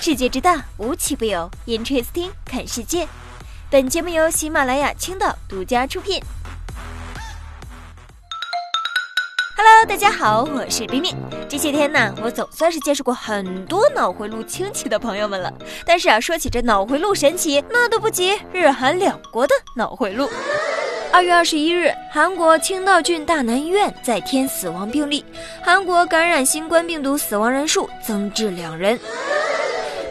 世界之大，无奇不有。Interesting，看世界。本节目由喜马拉雅青岛独家出品。Hello，大家好，我是冰冰。这些天呢，我总算是见识过很多脑回路清奇的朋友们了。但是啊，说起这脑回路神奇，那都不及日韩两国的脑回路。二月二十一日，韩国青道郡大南医院再添死亡病例，韩国感染新冠病毒死亡人数增至两人。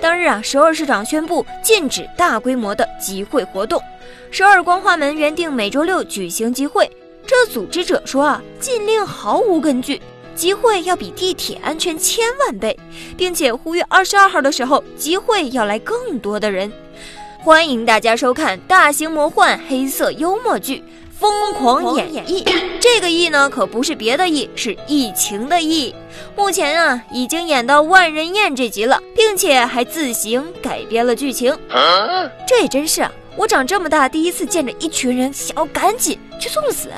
当日啊，首尔市长宣布禁止大规模的集会活动。首尔光化门原定每周六举行集会，这组织者说啊，禁令毫无根据，集会要比地铁安全千万倍，并且呼吁二十二号的时候集会要来更多的人。欢迎大家收看大型魔幻黑色幽默剧《疯狂演绎》。这个“疫”呢，可不是别的“疫”，是疫情的“疫”。目前啊，已经演到万人宴这集了，并且还自行改编了剧情。这也真是啊，我长这么大第一次见着一群人想要赶紧去送死，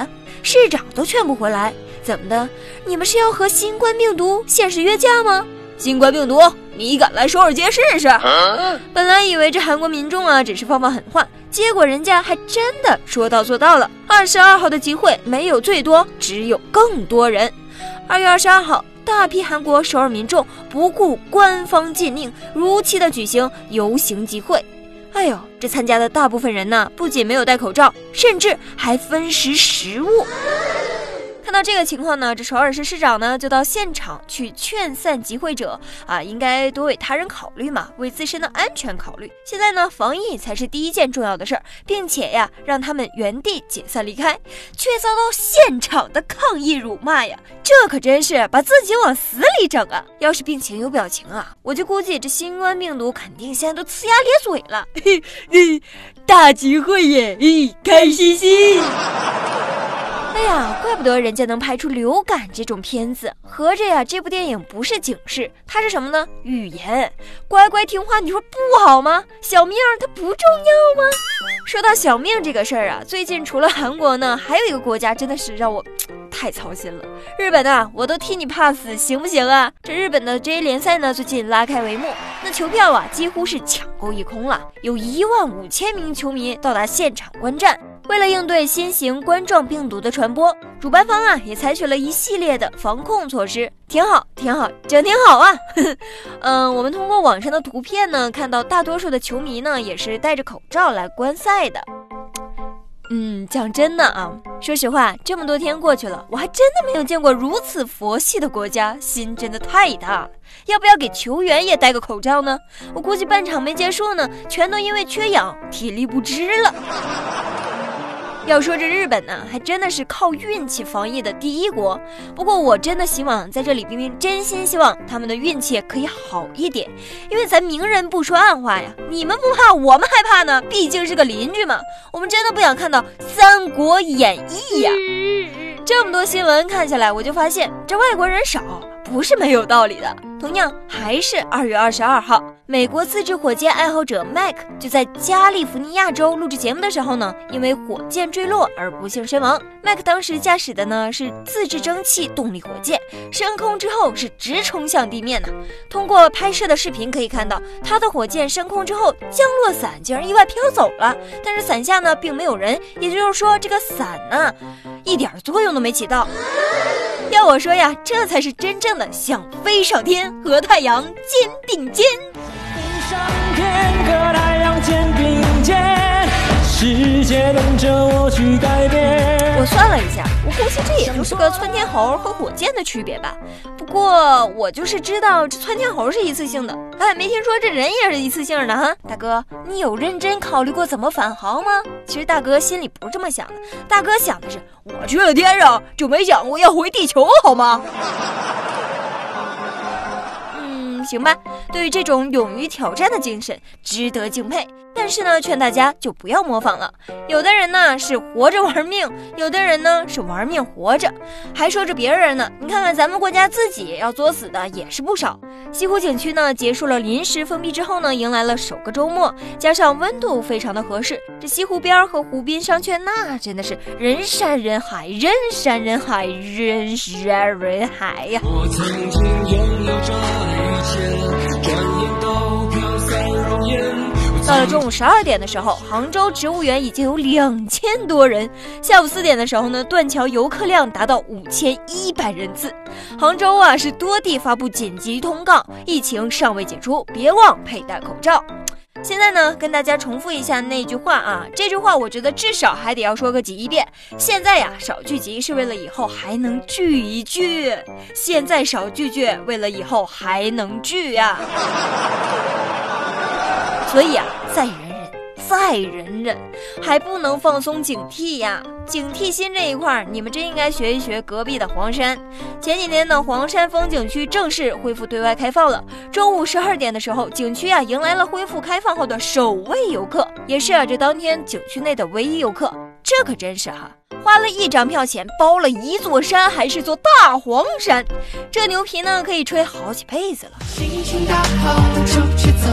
市长都劝不回来。怎么的？你们是要和新冠病毒现实约架吗？新冠病毒，你敢来首尔街试试？本来以为这韩国民众啊只是放放狠话，结果人家还真的说到做到了。二十二号的集会没有最多，只有更多人。二月二十二号，大批韩国首尔民众不顾官方禁令，如期的举行游行集会。哎呦，这参加的大部分人呢，不仅没有戴口罩，甚至还分食食物。看到这个情况呢，这首尔市市长呢就到现场去劝散集会者啊，应该多为他人考虑嘛，为自身的安全考虑。现在呢，防疫才是第一件重要的事儿，并且呀，让他们原地解散离开，却遭到现场的抗议辱骂呀，这可真是把自己往死里整啊！要是病情有表情啊，我就估计这新冠病毒肯定现在都呲牙咧嘴了。嘿嘿，大集会耶，嘿，开心心。哎呀，怪不得人家能拍出流感这种片子，合着呀，这部电影不是警示，它是什么呢？语言，乖乖听话，你说不好吗？小命它不重要吗？说到小命这个事儿啊，最近除了韩国呢，还有一个国家真的是让我太操心了。日本啊，我都替你怕死，行不行啊？这日本的 J 联赛呢，最近拉开帷幕，那球票啊，几乎是抢购一空了，有一万五千名球迷到达现场观战。为了应对新型冠状病毒的传播，主办方啊也采取了一系列的防控措施，挺好，挺好，真挺好啊。嗯，我们通过网上的图片呢，看到大多数的球迷呢也是戴着口罩来观赛的。嗯，讲真的啊，说实话，这么多天过去了，我还真的没有见过如此佛系的国家，心真的太大了。要不要给球员也戴个口罩呢？我估计半场没结束呢，全都因为缺氧，体力不支了。要说这日本呢，还真的是靠运气防疫的第一国。不过我真的希望在这里，冰冰真心希望他们的运气可以好一点，因为咱明人不说暗话呀，你们不怕，我们害怕呢。毕竟是个邻居嘛，我们真的不想看到《三国演义》呀。这么多新闻看下来，我就发现这外国人少。不是没有道理的。同样还是二月二十二号，美国自制火箭爱好者 Mac 就在加利福尼亚州录制节目的时候呢，因为火箭坠落而不幸身亡。Mac 当时驾驶的呢是自制蒸汽动力火箭，升空之后是直冲向地面的。通过拍摄的视频可以看到，他的火箭升空之后，降落伞竟然意外飘走了，但是伞下呢并没有人，也就是说这个伞呢一点作用都没起到。要我说呀，这才是真正的想飞上天，和太阳肩并肩。飞上天，和太阳肩并肩，世界等着我去改变。我算了一下，我估计这也就是个窜天猴和火箭的区别吧。不过我就是知道这窜天猴是一次性的，哎，没听说这人也是一次性的哈。大哥，你有认真考虑过怎么返航吗？其实大哥心里不是这么想的，大哥想的是。我去了天上，就没想过要回地球，好吗？行吧。对于这种勇于挑战的精神，值得敬佩。但是呢，劝大家就不要模仿了。有的人呢是活着玩命，有的人呢是玩命活着，还说着别人呢。你看看咱们国家自己要作死的也是不少。西湖景区呢结束了临时封闭之后呢，迎来了首个周末，加上温度非常的合适，这西湖边和湖滨商圈那真的是人山人海，人山人海，人山人海呀。我曾经了中午十二点的时候，杭州植物园已经有两千多人；下午四点的时候呢，断桥游客量达到五千一百人次。杭州啊，是多地发布紧急通告，疫情尚未解除，别忘佩戴口罩。现在呢，跟大家重复一下那句话啊，这句话我觉得至少还得要说个几亿遍。现在呀，少聚集是为了以后还能聚一聚。现在少聚聚，为了以后还能聚呀。所以啊，再忍忍，再忍忍，还不能放松警惕呀。警惕心这一块，你们真应该学一学隔壁的黄山。前几天呢，黄山风景区正式恢复对外开放了。中午十二点的时候，景区啊迎来了恢复开放后的首位游客，也是啊这当天景区内的唯一游客。这可真是哈，花了一张票钱包了一座山，还是座大黄山。这牛皮呢可以吹好几辈子了。心情大好，出去走，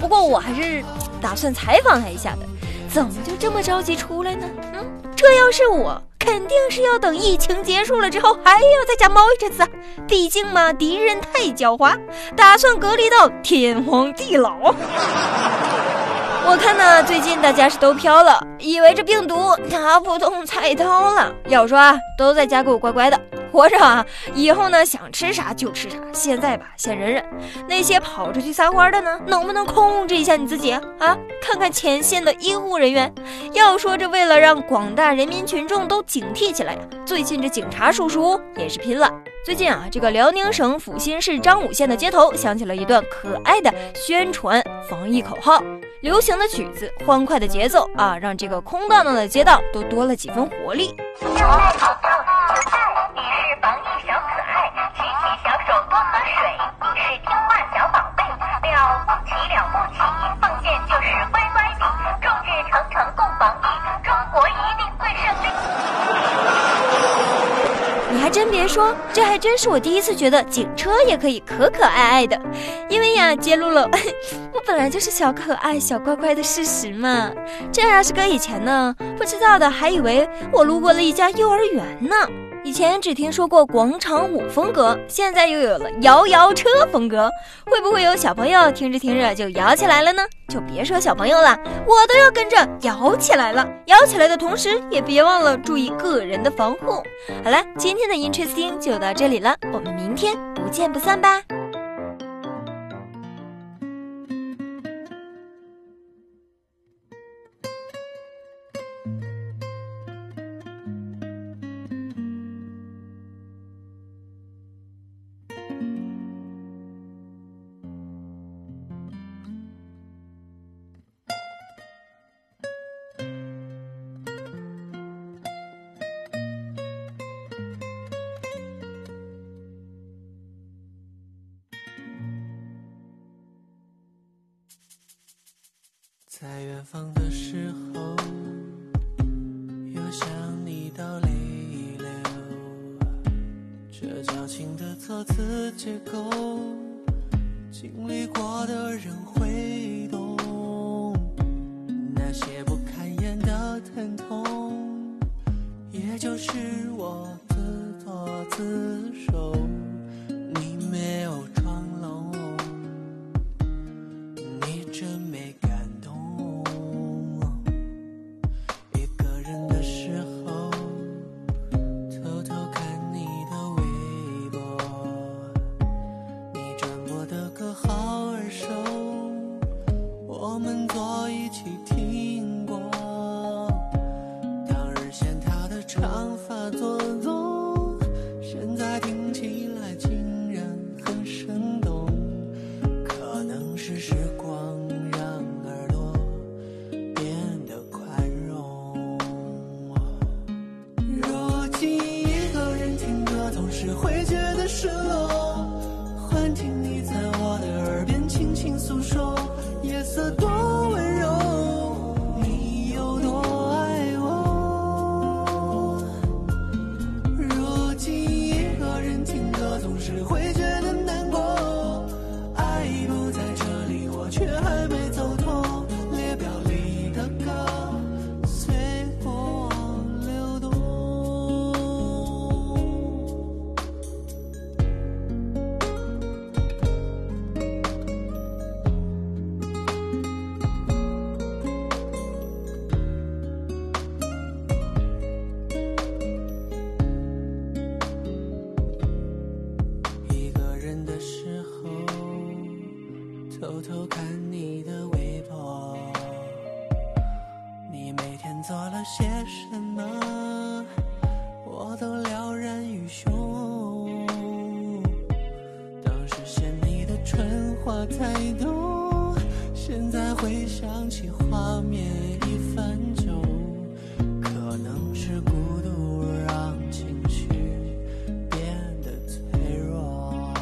不过我还是打算采访他一下的。怎么就这么着急出来呢？嗯，这要是我，肯定是要等疫情结束了之后，还要在家猫一阵子。毕竟嘛，敌人太狡猾，打算隔离到天荒地老。我看呢，最近大家是都飘了，以为这病毒拿不动菜刀了。要说啊，都在家给我乖乖的。活着啊，以后呢想吃啥就吃啥。现在吧，先忍忍。那些跑出去撒欢的呢，能不能控制一下你自己啊？看看前线的医护人员。要说这为了让广大人民群众都警惕起来呀，最近这警察叔叔也是拼了。最近啊，这个辽宁省阜新市张武县的街头响起了一段可爱的宣传防疫口号，流行的曲子、欢快的节奏啊，让这个空荡荡的街道都多了几分活力。小爱小可爱，你是防疫小可爱，举起小手多喝水，你是听话小宝贝，了不起了不起，奉献就是乖乖的，众志成城共防疫，中国一定会胜利。你还真别说，这还真是我第一次觉得警车也可以可可爱爱的，因为呀，揭露了。本来就是小可爱、小乖乖的事实嘛。这要是搁以前呢，不知道的还以为我路过了一家幼儿园呢。以前只听说过广场舞风格，现在又有了摇摇车风格，会不会有小朋友听着听着就摇起来了呢？就别说小朋友了，我都要跟着摇起来了。摇起来的同时，也别忘了注意个人的防护。好了，今天的 Interesting 就到这里了，我们明天不见不散吧。在远方的时候，又想你到泪流。这矫情的措辞结构，经历过的人会懂。那些不堪言的疼痛，也就是我自作自受。你没有太多，现在回想起画面已泛旧，可能是孤独让情绪变得脆弱。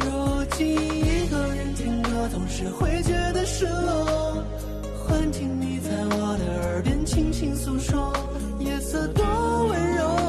如今一个人听歌，总是会觉得失落。幻听你在我的耳边轻轻诉说，夜色多温柔。